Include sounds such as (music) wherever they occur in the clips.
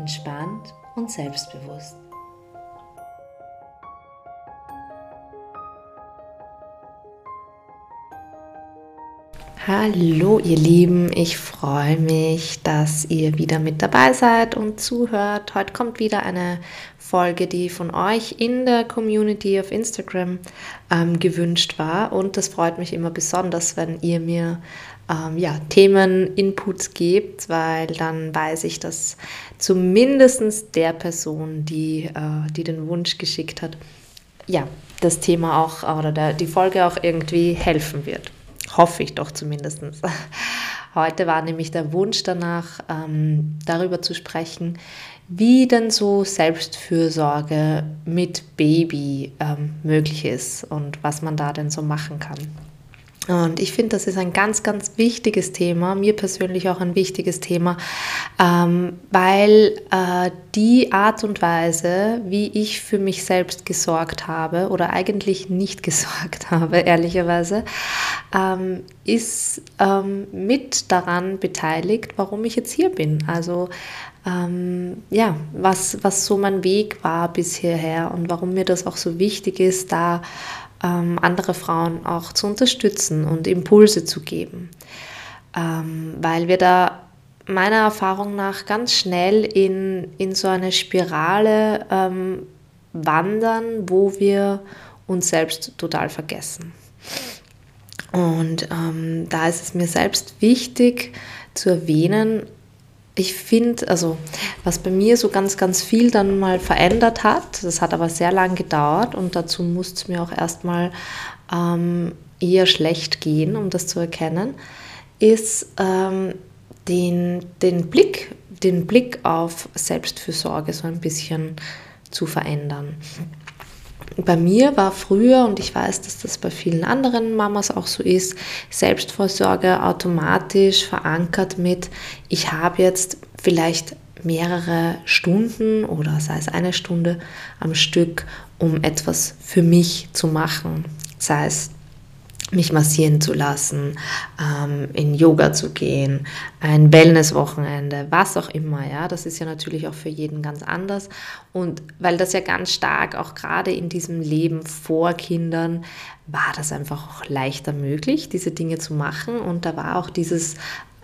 entspannt und selbstbewusst. Hallo ihr Lieben, ich freue mich, dass ihr wieder mit dabei seid und zuhört. Heute kommt wieder eine Folge, die von euch in der Community auf Instagram ähm, gewünscht war und das freut mich immer besonders, wenn ihr mir ähm, ja, Themen, Inputs gebt, weil dann weiß ich, dass zumindest der Person, die, äh, die den Wunsch geschickt hat, ja, das Thema auch oder der, die Folge auch irgendwie helfen wird. Hoffe ich doch zumindest. (laughs) Heute war nämlich der Wunsch danach, ähm, darüber zu sprechen, wie denn so Selbstfürsorge mit Baby ähm, möglich ist und was man da denn so machen kann. Und ich finde, das ist ein ganz, ganz wichtiges Thema, mir persönlich auch ein wichtiges Thema, ähm, weil äh, die Art und Weise, wie ich für mich selbst gesorgt habe oder eigentlich nicht (laughs) gesorgt habe, ehrlicherweise, ähm, ist ähm, mit daran beteiligt, warum ich jetzt hier bin. Also ähm, ja, was, was so mein Weg war bis hierher und warum mir das auch so wichtig ist, da ähm, andere Frauen auch zu unterstützen und Impulse zu geben, ähm, weil wir da meiner Erfahrung nach ganz schnell in, in so eine Spirale ähm, wandern, wo wir uns selbst total vergessen. Und ähm, da ist es mir selbst wichtig zu erwähnen, ich finde, also was bei mir so ganz, ganz viel dann mal verändert hat, das hat aber sehr lang gedauert und dazu musste es mir auch erstmal ähm, eher schlecht gehen, um das zu erkennen, ist ähm, den, den, Blick, den Blick auf Selbstfürsorge so ein bisschen zu verändern bei mir war früher, und ich weiß, dass das bei vielen anderen Mamas auch so ist, Selbstvorsorge automatisch verankert mit, ich habe jetzt vielleicht mehrere Stunden oder sei es eine Stunde am Stück, um etwas für mich zu machen. Sei es mich massieren zu lassen, ähm, in Yoga zu gehen, ein Wellnesswochenende, was auch immer. Ja, das ist ja natürlich auch für jeden ganz anders. Und weil das ja ganz stark auch gerade in diesem Leben vor Kindern war das einfach auch leichter möglich, diese Dinge zu machen. Und da war auch dieses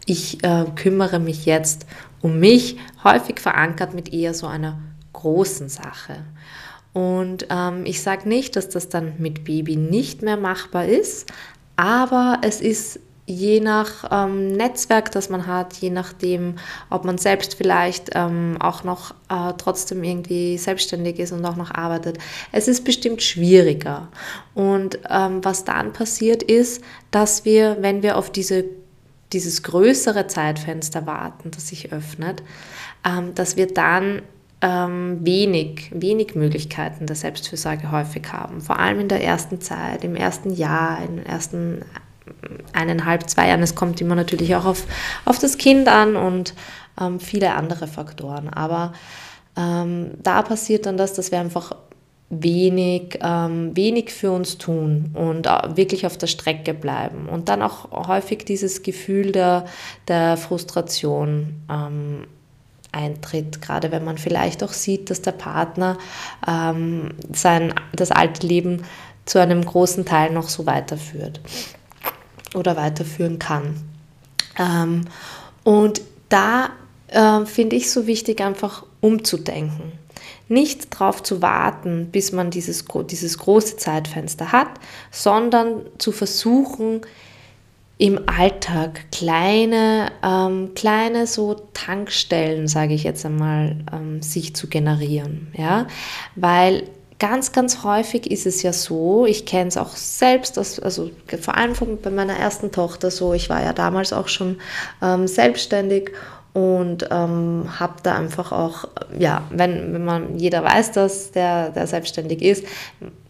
ich äh, kümmere mich jetzt um mich häufig verankert mit eher so einer großen Sache. Und ähm, ich sage nicht, dass das dann mit Baby nicht mehr machbar ist, aber es ist je nach ähm, Netzwerk, das man hat, je nachdem, ob man selbst vielleicht ähm, auch noch äh, trotzdem irgendwie selbstständig ist und auch noch arbeitet. Es ist bestimmt schwieriger. Und ähm, was dann passiert ist, dass wir, wenn wir auf diese, dieses größere Zeitfenster warten, das sich öffnet, ähm, dass wir dann ähm, wenig, wenig Möglichkeiten der Selbstfürsorge häufig haben. Vor allem in der ersten Zeit, im ersten Jahr, in den ersten eineinhalb, zwei Jahren. Es kommt immer natürlich auch auf, auf das Kind an und ähm, viele andere Faktoren. Aber ähm, da passiert dann das, dass wir einfach wenig, ähm, wenig für uns tun und äh, wirklich auf der Strecke bleiben. Und dann auch häufig dieses Gefühl der, der Frustration ähm, eintritt, gerade wenn man vielleicht auch sieht, dass der Partner ähm, sein, das alte Leben zu einem großen Teil noch so weiterführt oder weiterführen kann. Ähm, und da äh, finde ich so wichtig, einfach umzudenken. Nicht darauf zu warten, bis man dieses, dieses große Zeitfenster hat, sondern zu versuchen, im Alltag kleine, ähm, kleine so Tankstellen, sage ich jetzt einmal, ähm, sich zu generieren. Ja? Weil ganz, ganz häufig ist es ja so, ich kenne es auch selbst, also vor allem von, bei meiner ersten Tochter so, ich war ja damals auch schon ähm, selbstständig und ähm, habe da einfach auch, ja, wenn, wenn man, jeder weiß das, der, der selbstständig ist,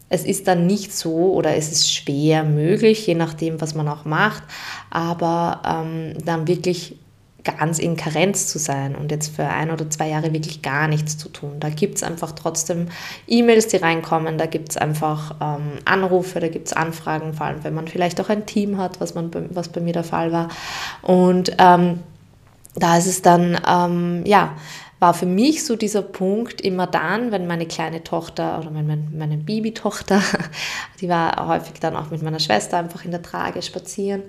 es ist dann nicht so oder es ist schwer möglich, je nachdem, was man auch macht, aber ähm, dann wirklich ganz in Karenz zu sein und jetzt für ein oder zwei Jahre wirklich gar nichts zu tun. Da gibt es einfach trotzdem E-Mails, die reinkommen, da gibt es einfach ähm, Anrufe, da gibt es Anfragen, vor allem wenn man vielleicht auch ein Team hat, was, man, was bei mir der Fall war. Und ähm, da ist es dann, ähm, ja, war für mich so dieser Punkt immer dann, wenn meine kleine Tochter oder meine, meine Babytochter, (laughs) die war häufig dann auch mit meiner Schwester einfach in der Trage spazieren,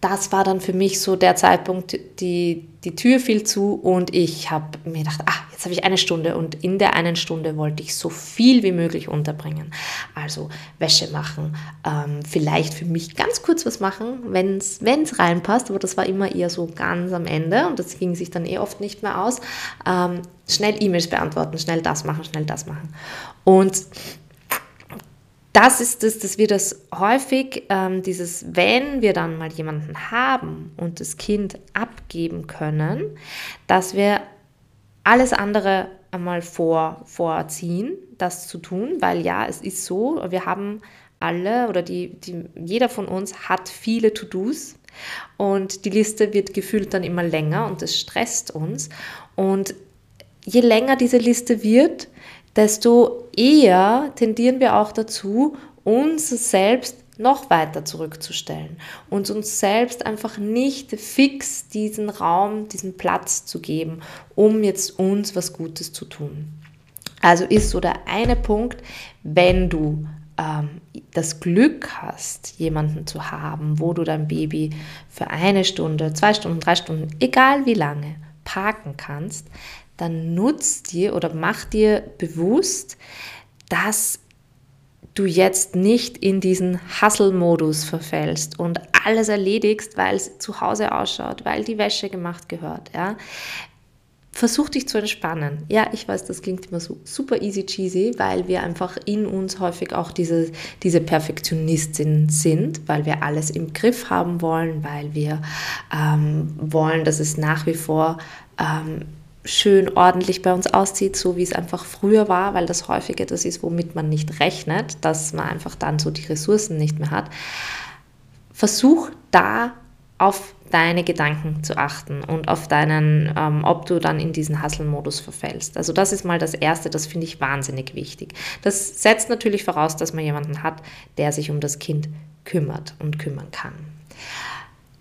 das war dann für mich so der Zeitpunkt, die, die Tür fiel zu und ich habe mir gedacht, ah, jetzt habe ich eine Stunde und in der einen Stunde wollte ich so viel wie möglich unterbringen. Also Wäsche machen, ähm, vielleicht für mich ganz kurz was machen, wenn es reinpasst, aber das war immer eher so ganz am Ende und das ging sich dann eh oft nicht mehr aus. Ähm, schnell E-Mails beantworten, schnell das machen, schnell das machen. Und das ist es, dass wir das häufig, ähm, dieses, wenn wir dann mal jemanden haben und das Kind abgeben können, dass wir alles andere einmal vor, vorziehen, das zu tun, weil ja, es ist so, wir haben alle oder die, die, jeder von uns hat viele To-Dos und die Liste wird gefühlt dann immer länger und das stresst uns. Und je länger diese Liste wird, desto eher tendieren wir auch dazu, uns selbst noch weiter zurückzustellen und uns selbst einfach nicht fix diesen Raum, diesen Platz zu geben, um jetzt uns was Gutes zu tun. Also ist so der eine Punkt, wenn du ähm, das Glück hast, jemanden zu haben, wo du dein Baby für eine Stunde, zwei Stunden, drei Stunden, egal wie lange, parken kannst, dann nutzt dir oder mach dir bewusst, dass du jetzt nicht in diesen Hustle-Modus verfällst und alles erledigst, weil es zu Hause ausschaut, weil die Wäsche gemacht gehört. Ja? Versuch dich zu entspannen. Ja, ich weiß, das klingt immer so super easy cheesy, weil wir einfach in uns häufig auch diese, diese Perfektionistin sind, weil wir alles im Griff haben wollen, weil wir ähm, wollen, dass es nach wie vor ähm, schön ordentlich bei uns aussieht, so wie es einfach früher war, weil das häufig etwas ist, womit man nicht rechnet, dass man einfach dann so die Ressourcen nicht mehr hat. Versuch da auf deine Gedanken zu achten und auf deinen, ähm, ob du dann in diesen Hustle-Modus verfällst. Also das ist mal das Erste, das finde ich wahnsinnig wichtig. Das setzt natürlich voraus, dass man jemanden hat, der sich um das Kind kümmert und kümmern kann.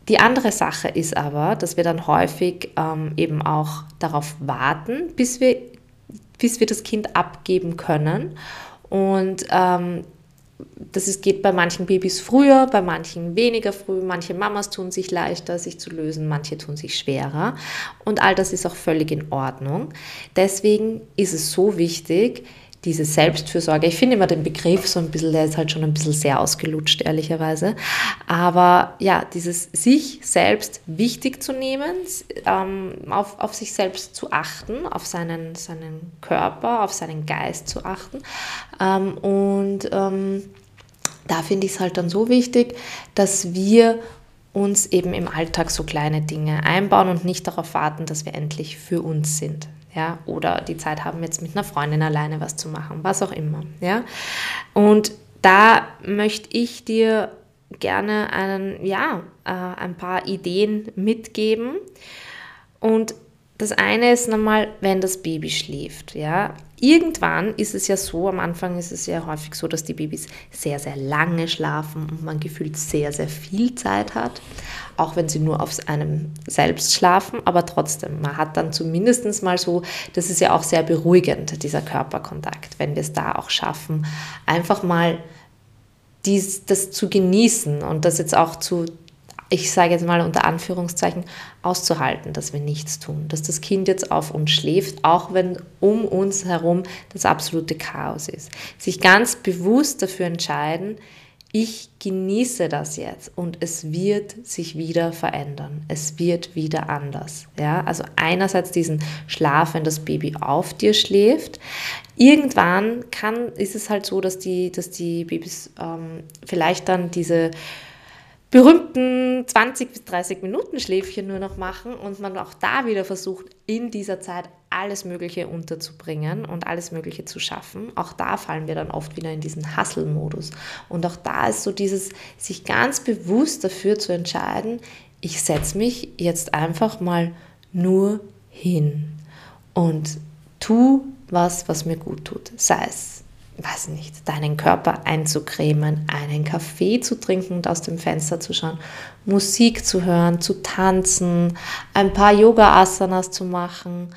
Die andere Sache ist aber, dass wir dann häufig ähm, eben auch darauf warten, bis wir, bis wir das Kind abgeben können. Und ähm, das ist, geht bei manchen Babys früher, bei manchen weniger früh. Manche Mamas tun sich leichter, sich zu lösen, manche tun sich schwerer. Und all das ist auch völlig in Ordnung. Deswegen ist es so wichtig, diese Selbstfürsorge. Ich finde immer den Begriff so ein bisschen, der ist halt schon ein bisschen sehr ausgelutscht, ehrlicherweise. Aber ja, dieses sich selbst wichtig zu nehmen, ähm, auf, auf sich selbst zu achten, auf seinen, seinen Körper, auf seinen Geist zu achten. Ähm, und ähm, da finde ich es halt dann so wichtig, dass wir uns eben im Alltag so kleine Dinge einbauen und nicht darauf warten, dass wir endlich für uns sind ja, oder die Zeit haben, jetzt mit einer Freundin alleine was zu machen, was auch immer, ja. Und da möchte ich dir gerne einen, ja, äh, ein paar Ideen mitgeben. Und das eine ist nochmal, wenn das Baby schläft, ja. Irgendwann ist es ja so, am Anfang ist es ja häufig so, dass die Babys sehr, sehr lange schlafen und man gefühlt sehr, sehr viel Zeit hat auch wenn sie nur auf einem selbst schlafen, aber trotzdem, man hat dann zumindest mal so, das ist ja auch sehr beruhigend, dieser Körperkontakt, wenn wir es da auch schaffen, einfach mal dies, das zu genießen und das jetzt auch zu, ich sage jetzt mal unter Anführungszeichen, auszuhalten, dass wir nichts tun, dass das Kind jetzt auf uns schläft, auch wenn um uns herum das absolute Chaos ist. Sich ganz bewusst dafür entscheiden, ich genieße das jetzt und es wird sich wieder verändern. Es wird wieder anders. Ja, also einerseits diesen Schlaf, wenn das Baby auf dir schläft. Irgendwann kann, ist es halt so, dass die, dass die Babys ähm, vielleicht dann diese berühmten 20 bis 30 Minuten Schläfchen nur noch machen und man auch da wieder versucht, in dieser Zeit alles Mögliche unterzubringen und alles Mögliche zu schaffen. Auch da fallen wir dann oft wieder in diesen Hustle-Modus. Und auch da ist so dieses, sich ganz bewusst dafür zu entscheiden, ich setze mich jetzt einfach mal nur hin und tu was, was mir gut tut. Sei es weiß nicht, deinen Körper einzucremen, einen Kaffee zu trinken und aus dem Fenster zu schauen, Musik zu hören, zu tanzen, ein paar Yoga-Asanas zu machen,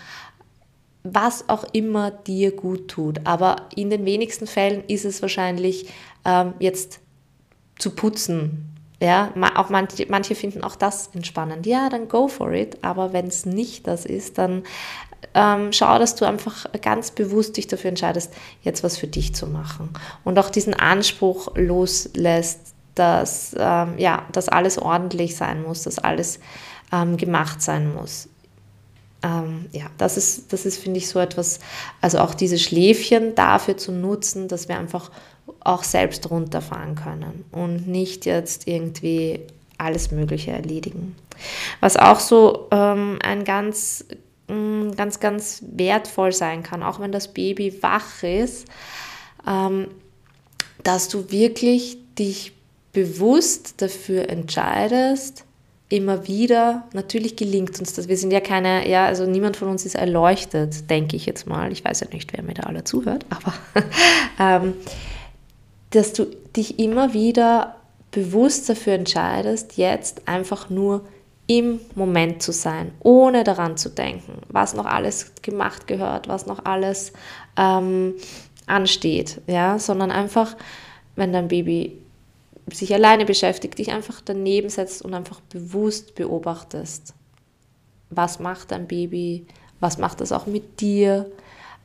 was auch immer dir gut tut. Aber in den wenigsten Fällen ist es wahrscheinlich ähm, jetzt zu putzen. Ja, auch manche, manche finden auch das entspannend. Ja, dann go for it. Aber wenn es nicht das ist, dann ähm, schau, dass du einfach ganz bewusst dich dafür entscheidest, jetzt was für dich zu machen. Und auch diesen Anspruch loslässt, dass, ähm, ja, dass alles ordentlich sein muss, dass alles ähm, gemacht sein muss. Ähm, ja, das ist, das ist, finde ich, so etwas, also auch diese Schläfchen dafür zu nutzen, dass wir einfach auch selbst runterfahren können und nicht jetzt irgendwie alles Mögliche erledigen. Was auch so ähm, ein ganz ganz, ganz wertvoll sein kann, auch wenn das Baby wach ist, ähm, dass du wirklich dich bewusst dafür entscheidest, immer wieder, natürlich gelingt uns das, wir sind ja keine, ja, also niemand von uns ist erleuchtet, denke ich jetzt mal, ich weiß ja nicht, wer mir da alle zuhört, aber (laughs) ähm, dass du dich immer wieder bewusst dafür entscheidest, jetzt einfach nur im Moment zu sein, ohne daran zu denken, was noch alles gemacht gehört, was noch alles ähm, ansteht, ja, sondern einfach, wenn dein Baby sich alleine beschäftigt, dich einfach daneben setzt und einfach bewusst beobachtest, was macht dein Baby, was macht das auch mit dir,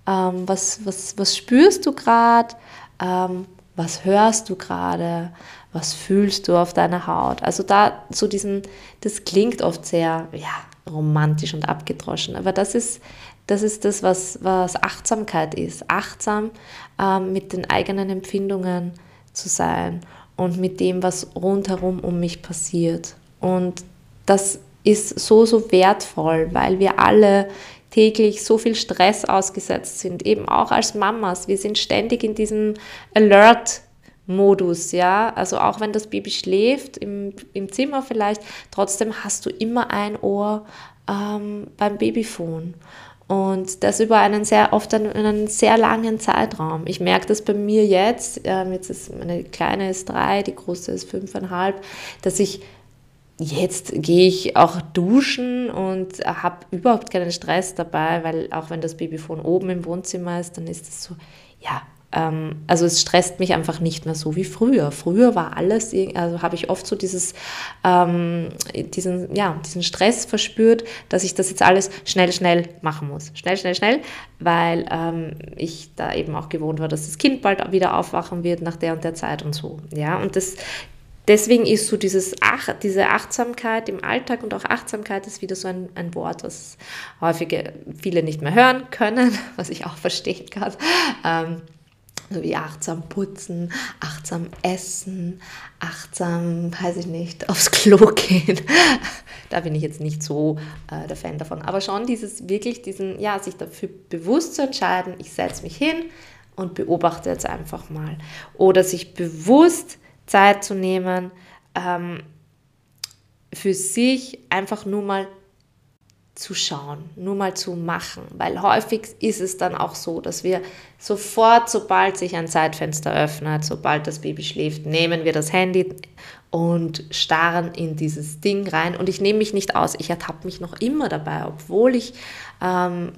ähm, was, was, was spürst du gerade, ähm, was hörst du gerade, was fühlst du auf deiner Haut. Also da so diesen, das klingt oft sehr ja, romantisch und abgedroschen, aber das ist das, ist das was, was Achtsamkeit ist. Achtsam ähm, mit den eigenen Empfindungen zu sein und mit dem, was rundherum um mich passiert. Und das ist so, so wertvoll, weil wir alle täglich so viel Stress ausgesetzt sind, eben auch als Mamas. Wir sind ständig in diesem Alert Modus, ja. Also auch wenn das Baby schläft, im, im Zimmer vielleicht, trotzdem hast du immer ein Ohr ähm, beim Babyphone. Und das über einen sehr, oft einen, einen sehr langen Zeitraum. Ich merke das bei mir jetzt, ähm, jetzt ist meine Kleine ist drei, die Große ist fünfeinhalb, dass ich jetzt gehe ich auch duschen und habe überhaupt keinen Stress dabei, weil auch wenn das Babyphone oben im Wohnzimmer ist, dann ist es so, ja, also es stresst mich einfach nicht mehr so wie früher. Früher war alles, also habe ich oft so dieses, ähm, diesen, ja, diesen Stress verspürt, dass ich das jetzt alles schnell, schnell machen muss. Schnell, schnell, schnell, weil ähm, ich da eben auch gewohnt war, dass das Kind bald wieder aufwachen wird nach der und der Zeit und so. Ja, und das Deswegen ist so dieses Ach, diese Achtsamkeit im Alltag und auch Achtsamkeit ist wieder so ein, ein Wort, was häufig viele nicht mehr hören können, (laughs) was ich auch verstehen kann. Ähm, so wie achtsam putzen, achtsam essen, achtsam, weiß ich nicht, (laughs) aufs Klo gehen. (laughs) da bin ich jetzt nicht so äh, der Fan davon. Aber schon dieses wirklich, diesen, ja, sich dafür bewusst zu entscheiden, ich setze mich hin und beobachte jetzt einfach mal. Oder sich bewusst Zeit zu nehmen, ähm, für sich einfach nur mal zu schauen, nur mal zu machen, weil häufig ist es dann auch so, dass wir sofort, sobald sich ein Zeitfenster öffnet, sobald das Baby schläft, nehmen wir das Handy und starren in dieses Ding rein. Und ich nehme mich nicht aus, ich ertappe mich noch immer dabei, obwohl ich ähm,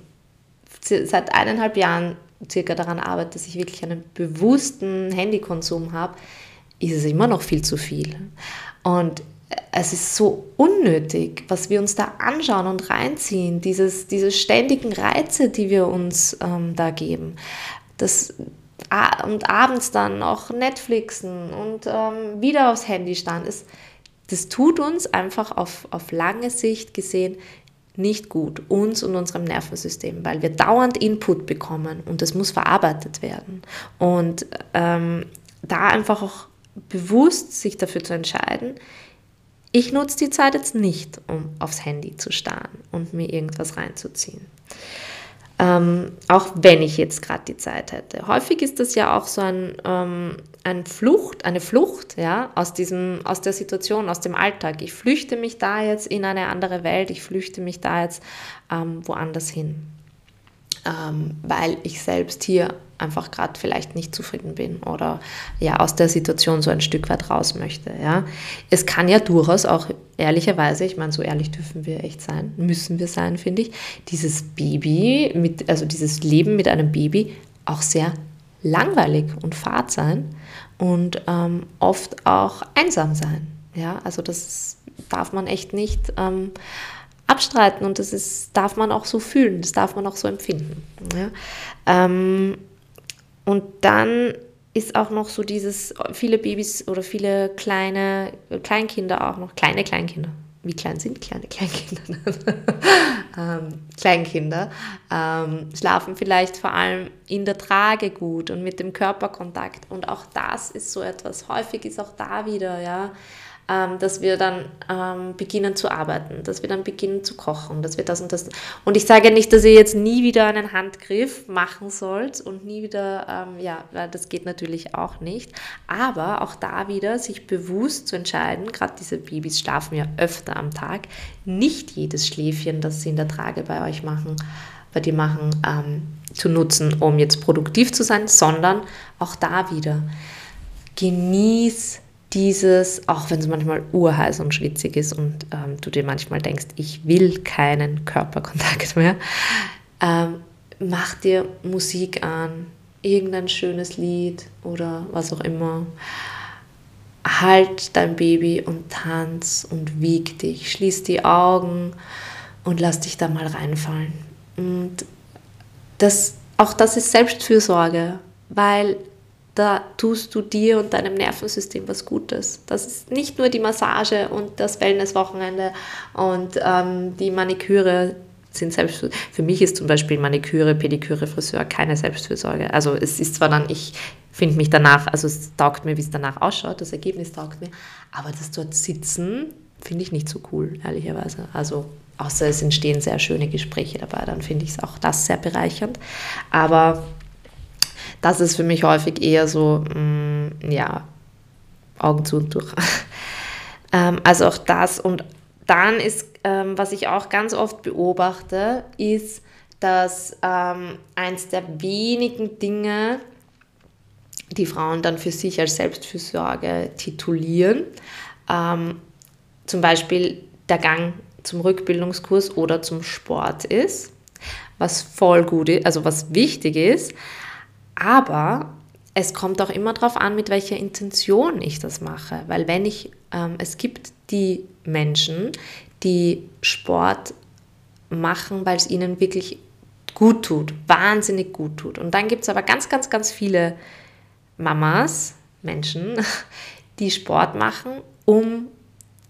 seit eineinhalb Jahren circa daran arbeite, dass ich wirklich einen bewussten Handykonsum habe, ist es immer noch viel zu viel. Und es ist so unnötig, was wir uns da anschauen und reinziehen, dieses, diese ständigen Reize, die wir uns ähm, da geben. Das, und abends dann noch Netflixen und ähm, wieder aufs Handy starren. Das, das tut uns einfach auf, auf lange Sicht gesehen nicht gut, uns und unserem Nervensystem, weil wir dauernd Input bekommen und das muss verarbeitet werden. Und ähm, da einfach auch bewusst sich dafür zu entscheiden, ich nutze die Zeit jetzt nicht, um aufs Handy zu starren und mir irgendwas reinzuziehen. Ähm, auch wenn ich jetzt gerade die Zeit hätte. Häufig ist das ja auch so ein, ähm, ein Flucht, eine Flucht ja, aus, diesem, aus der Situation, aus dem Alltag. Ich flüchte mich da jetzt in eine andere Welt, ich flüchte mich da jetzt ähm, woanders hin, ähm, weil ich selbst hier einfach gerade vielleicht nicht zufrieden bin oder ja aus der Situation so ein Stück weit raus möchte. Ja. Es kann ja durchaus auch ehrlicherweise, ich meine, so ehrlich dürfen wir echt sein, müssen wir sein, finde ich, dieses Baby, mit, also dieses Leben mit einem Baby auch sehr langweilig und fad sein und ähm, oft auch einsam sein. Ja, also das darf man echt nicht ähm, abstreiten und das ist, darf man auch so fühlen, das darf man auch so empfinden. Ja. Ähm, und dann ist auch noch so dieses, viele Babys oder viele kleine Kleinkinder auch noch, kleine Kleinkinder. Wie klein sind kleine Kleinkinder? (laughs) ähm, Kleinkinder ähm, schlafen vielleicht vor allem in der Trage gut und mit dem Körperkontakt. Und auch das ist so etwas. Häufig ist auch da wieder, ja, ähm, dass wir dann ähm, beginnen zu arbeiten, dass wir dann beginnen zu kochen, dass wir das und das. Und ich sage nicht, dass ihr jetzt nie wieder einen Handgriff machen sollt und nie wieder, ähm, ja, das geht natürlich auch nicht. Aber auch da wieder sich bewusst zu entscheiden, gerade diese Babys schlafen ja öfter am Tag, nicht jedes Schläfchen, das sie in der Trage bei euch machen, bei dir machen, ähm, zu nutzen, um jetzt produktiv zu sein, sondern auch da wieder genieß dieses, auch wenn es manchmal urheiß und schwitzig ist und ähm, du dir manchmal denkst, ich will keinen Körperkontakt mehr, ähm, mach dir Musik an, irgendein schönes Lied oder was auch immer. Halt dein Baby und tanz und wieg dich, schließ die Augen und lass dich da mal reinfallen. Und das, auch das ist Selbstfürsorge, weil da tust du dir und deinem Nervensystem was Gutes. Das ist nicht nur die Massage und das Wellnesswochenende und ähm, die Maniküre sind selbst für mich ist zum Beispiel Maniküre, Pediküre, Friseur keine Selbstfürsorge. Also es ist zwar dann, ich finde mich danach, also es taugt mir, wie es danach ausschaut, das Ergebnis taugt mir, aber das dort sitzen finde ich nicht so cool, ehrlicherweise. Also außer es entstehen sehr schöne Gespräche dabei, dann finde ich es auch das sehr bereichernd. Aber das ist für mich häufig eher so, mh, mm, ja, Augen zu und durch. (laughs) ähm, also auch das. Und dann ist, ähm, was ich auch ganz oft beobachte, ist, dass ähm, eins der wenigen Dinge, die Frauen dann für sich als Selbstfürsorge titulieren, ähm, zum Beispiel der Gang zum Rückbildungskurs oder zum Sport ist, was voll gut ist, also was wichtig ist, aber es kommt auch immer darauf an, mit welcher Intention ich das mache. Weil wenn ich, ähm, es gibt die Menschen, die Sport machen, weil es ihnen wirklich gut tut, wahnsinnig gut tut. Und dann gibt es aber ganz, ganz, ganz viele Mamas, Menschen, (laughs) die Sport machen, um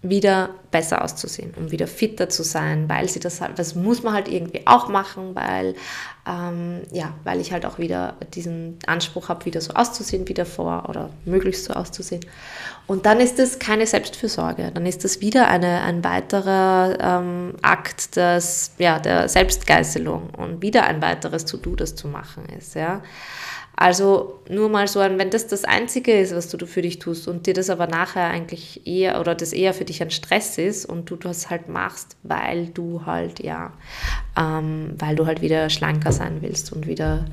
wieder besser auszusehen, um wieder fitter zu sein, weil sie das halt, das muss man halt irgendwie auch machen, weil, ähm, ja, weil ich halt auch wieder diesen Anspruch habe, wieder so auszusehen wie davor oder möglichst so auszusehen. Und dann ist es keine Selbstfürsorge, dann ist das wieder eine, ein weiterer ähm, Akt des, ja, der Selbstgeißelung und wieder ein weiteres To-Do, das zu machen ist, ja. Also nur mal so, wenn das das Einzige ist, was du für dich tust und dir das aber nachher eigentlich eher oder das eher für dich ein Stress ist und du das halt machst, weil du halt, ja, ähm, weil du halt wieder schlanker sein willst und wieder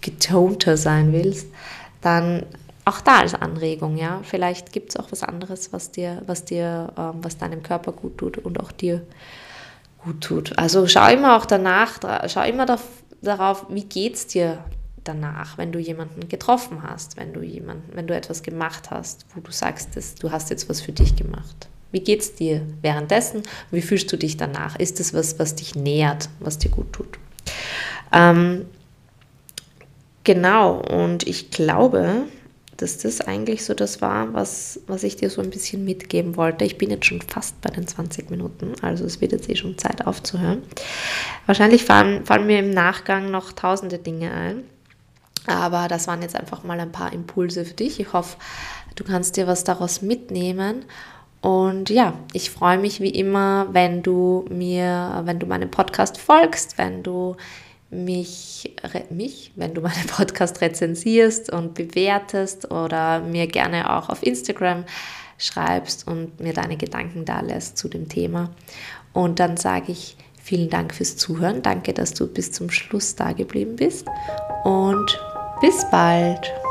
getonter sein willst, dann auch da als Anregung, ja. Vielleicht gibt es auch was anderes, was dir, was dir, ähm, was deinem Körper gut tut und auch dir gut tut. Also schau immer auch danach, schau immer darauf, wie geht es dir danach, wenn du jemanden getroffen hast, wenn du jemanden, wenn du etwas gemacht hast, wo du sagst, dass du hast jetzt was für dich gemacht. Wie geht es dir währenddessen? Wie fühlst du dich danach? Ist es was, was dich nährt, was dir gut tut? Ähm, genau, und ich glaube, dass das eigentlich so das war, was, was ich dir so ein bisschen mitgeben wollte. Ich bin jetzt schon fast bei den 20 Minuten, also es wird jetzt eh schon Zeit aufzuhören. Wahrscheinlich fallen, fallen mir im Nachgang noch tausende Dinge ein. Aber das waren jetzt einfach mal ein paar Impulse für dich. Ich hoffe, du kannst dir was daraus mitnehmen. Und ja, ich freue mich wie immer, wenn du mir, wenn du meinem Podcast folgst, wenn du mich, mich, wenn du meinen Podcast rezensierst und bewertest oder mir gerne auch auf Instagram schreibst und mir deine Gedanken da lässt zu dem Thema. Und dann sage ich vielen Dank fürs Zuhören. Danke, dass du bis zum Schluss da geblieben bist. Und bis bald.